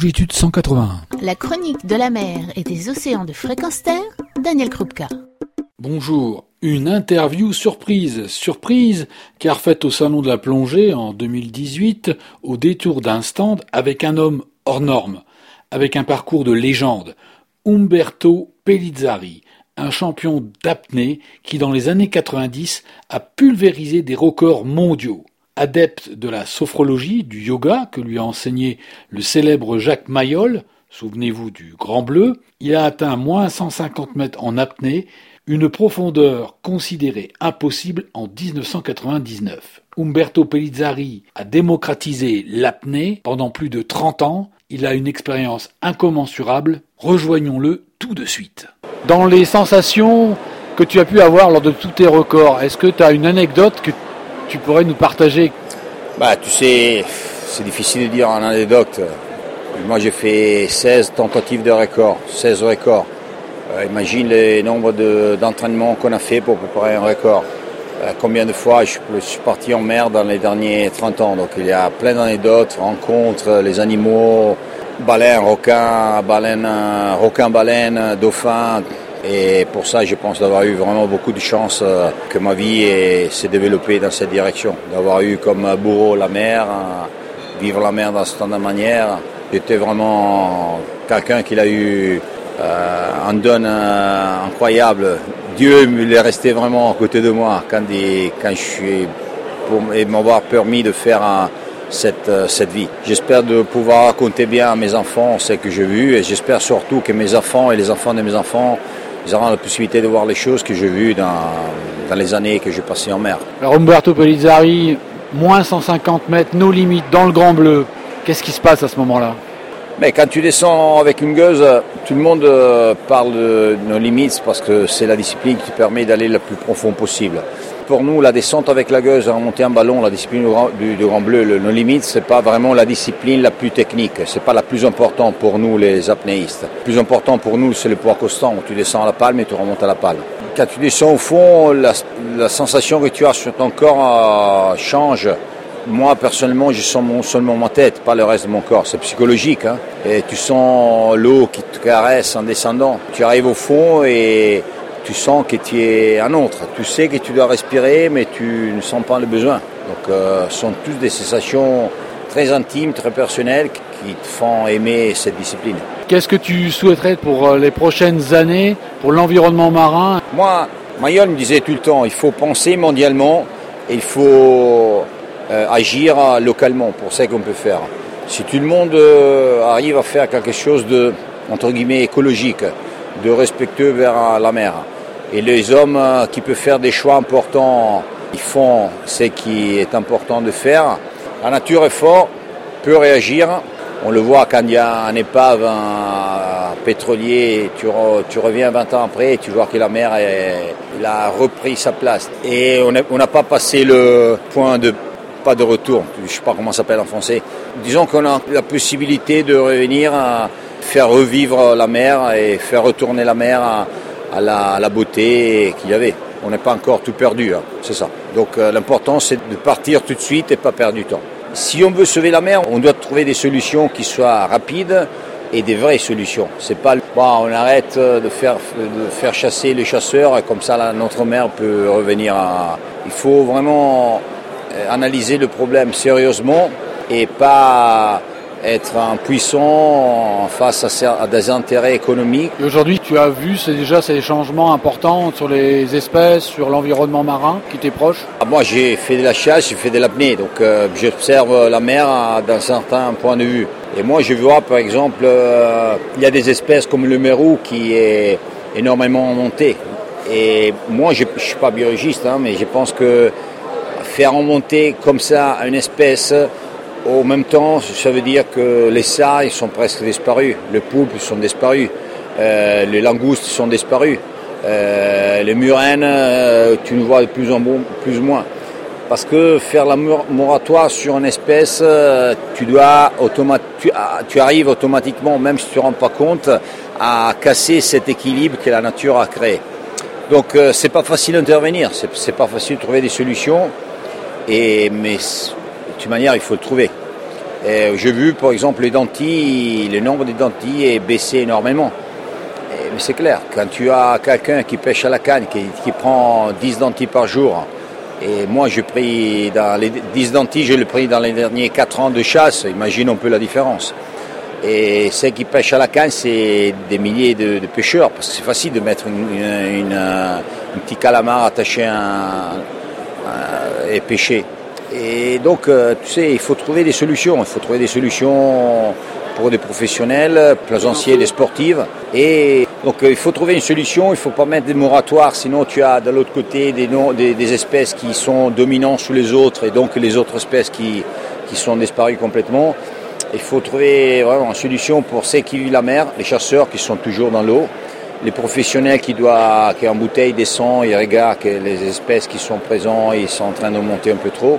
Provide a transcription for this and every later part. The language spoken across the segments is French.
longitude 181. La chronique de la mer et des océans de fréquence terre, Daniel Krupka. Bonjour. Une interview surprise. Surprise, car faite au Salon de la plongée en 2018, au détour d'un stand avec un homme hors norme, avec un parcours de légende. Umberto Pellizzari, un champion d'apnée qui dans les années 90 a pulvérisé des records mondiaux. Adepte de la sophrologie, du yoga que lui a enseigné le célèbre Jacques Mayol, souvenez-vous du Grand Bleu, il a atteint moins 150 mètres en apnée, une profondeur considérée impossible en 1999. Umberto Pellizzari a démocratisé l'apnée pendant plus de 30 ans. Il a une expérience incommensurable. Rejoignons-le tout de suite. Dans les sensations que tu as pu avoir lors de tous tes records, est-ce que tu as une anecdote que tu pourrais nous partager Bah, tu sais, c'est difficile de dire en anecdote. Moi, j'ai fait 16 tentatives de record, 16 records. Euh, imagine le nombre d'entraînements qu'on a fait pour préparer un record. Euh, combien de fois je, suis parti en mer dans les derniers 30 ans. Donc il y a plein d'anecdotes, rencontres, les animaux, baleines, requins, baleines, requins, baleines, dauphins. Et pour ça, je pense d'avoir eu vraiment beaucoup de chance euh, que ma vie s'est développée dans cette direction. D'avoir eu comme bourreau la mer, vivre la mer dans cette manière. J'étais vraiment quelqu'un qui a eu euh, un don euh, incroyable. Dieu est resté vraiment à côté de moi quand, quand je suis pour m'avoir permis de faire cette, cette vie. J'espère de pouvoir raconter bien à mes enfants ce que j'ai vu et j'espère surtout que mes enfants et les enfants de mes enfants ils auront la possibilité de voir les choses que j'ai vues dans, dans les années que j'ai passées en mer. Alors Umberto Pellizzari, moins 150 mètres, nos limites dans le Grand Bleu. Qu'est-ce qui se passe à ce moment-là mais quand tu descends avec une gueuse, tout le monde euh, parle de nos limites parce que c'est la discipline qui te permet d'aller le plus profond possible. Pour nous, la descente avec la gueuse, remonter un ballon, la discipline du, Grand Bleu, le, nos limites, c'est pas vraiment la discipline la plus technique. C'est pas la plus importante pour nous, les apnéistes. Le plus important pour nous, c'est le poids constant. Tu descends à la palme et tu remontes à la palme. Quand tu descends au fond, la, sensation que tu as sur ton corps euh, change moi, personnellement, je sens seulement ma tête, pas le reste de mon corps. C'est psychologique. Hein. Et tu sens l'eau qui te caresse en descendant. Tu arrives au fond et tu sens que tu es un autre. Tu sais que tu dois respirer, mais tu ne sens pas le besoin. Donc, euh, ce sont tous des sensations très intimes, très personnelles qui te font aimer cette discipline. Qu'est-ce que tu souhaiterais pour euh, les prochaines années, pour l'environnement marin? Moi, Mayol me disait tout le temps, il faut penser mondialement, il faut euh, agir localement pour ça qu'on peut faire. Si tout le monde euh, arrive à faire quelque chose de, entre guillemets, écologique, de respectueux vers la mer, et les hommes euh, qui peuvent faire des choix importants, ils font ce qui est important de faire, la nature est forte, peut réagir. On le voit quand il y a un épave, un pétrolier, tu, tu reviens 20 ans après et tu vois que la mer a repris sa place. Et on n'a pas passé le point de pas de retour, je ne sais pas comment ça s'appelle en français. Disons qu'on a la possibilité de revenir à faire revivre la mer et faire retourner la mer à, la, beauté qu'il y avait. On n'est pas encore tout perdu, hein, c'est ça. Donc euh, l'important c'est de partir tout de suite et pas perdre du temps. Si on veut sauver la mer, on doit trouver des solutions qui soient rapides et des vraies solutions. C'est pas bon, on arrête de faire, de faire chasser les chasseurs et comme ça notre mer peut revenir à. Il faut vraiment euh, analyser le problème sérieusement et pas être un puissant face à, des intérêts économiques. Aujourd'hui, tu as vu déjà ces changements importants sur les espèces, sur l'environnement marin qui t'est proche ah, Moi, j'ai fait de la chasse, j'ai fait de l'apnée, donc euh, j'observe la mer d'un certain point de vue. Et moi, je vois, par exemple, euh, il y a des espèces comme le mérou qui est énormément monté. Et moi, je ne suis pas biologiste, hein, mais je pense que faire remonter comme ça une espèce, au même temps, ça veut dire que les sailles sont presque disparus, les poulpes sont disparus, euh, les langoustes sont disparus, euh, les murènes, euh, tu ne vois de plus en plus ou moins. Parce que faire la moratoire sur une espèce, tu dois ah, tu, arrives automatiquement, même si tu ne rends pas compte, à casser cet équilibre que la nature a créé. Donc c'est pas facile d'intervenir, c'est pas facile de trouver des solutions. Et, mais toute manière, il faut le trouver. J'ai vu par exemple les dentilles, le nombre de dentilles est baissé énormément. mais c'est clair, quand tu as quelqu'un qui pêche à la canne, qui, prend 10 dentilles par jour, et moi je pris dans les 10 dentilles, je l'ai pris dans les derniers 4 ans de chasse, imagine un peu la différence. Et ceux qui pêchent à la canne, c'est des milliers de, pêcheurs, parce que c'est facile de mettre un petit calamar attaché à et pêcher. Et donc, euh, tu sais, il faut trouver des solutions. Il faut trouver des solutions pour des professionnels, plaisanciers, des sportives. Et donc, euh, il faut trouver une solution. Il ne faut pas mettre des moratoires, sinon tu as de l'autre côté des, espèces qui sont dominantes sous les autres et donc les autres espèces qui, qui sont disparues complètement. Il faut trouver vraiment une solution pour ceux qui vivent la mer, les chasseurs qui sont toujours dans l'eau, les professionnels qui doivent, qui en bouteille descendent, ils regardent que les espèces qui sont présentes, ils sont en train de monter un peu trop.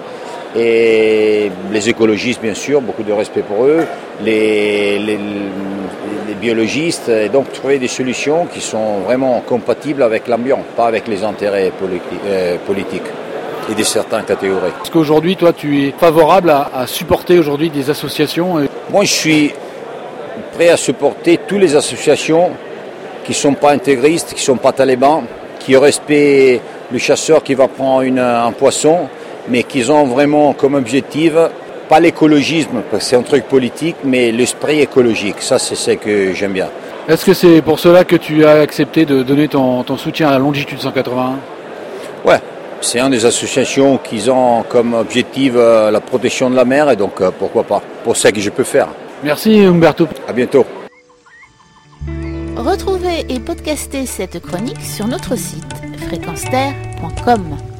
Et les écologistes, bien sûr, beaucoup de respect pour eux, les, les, biologistes, et donc trouver des solutions qui sont vraiment compatibles avec l'ambiance, pas avec les intérêts euh, politiques et de certaines catégories. Est-ce qu'aujourd'hui, toi, tu es favorable à, supporter aujourd'hui des associations Moi, je suis prêt à supporter toutes les associations qui ne sont pas intégristes, qui ne sont pas talibans, qui respectent le chasseur qui va prendre un poisson, mais qui ont vraiment comme objectif, pas l'écologisme, parce que c'est un truc politique, mais l'esprit écologique. Ça, c'est ce que j'aime bien. Est-ce que c'est pour cela que tu as accepté de donner ton, soutien à la Longitude 181 Ouais, c'est une des associations qui ont comme objectif euh, la protection de la mer, et donc euh, pourquoi pas, pour ça que je peux faire. Merci Umberto. À bientôt. Retrouvez et podcastez cette chronique sur notre site fréquenceterre.com.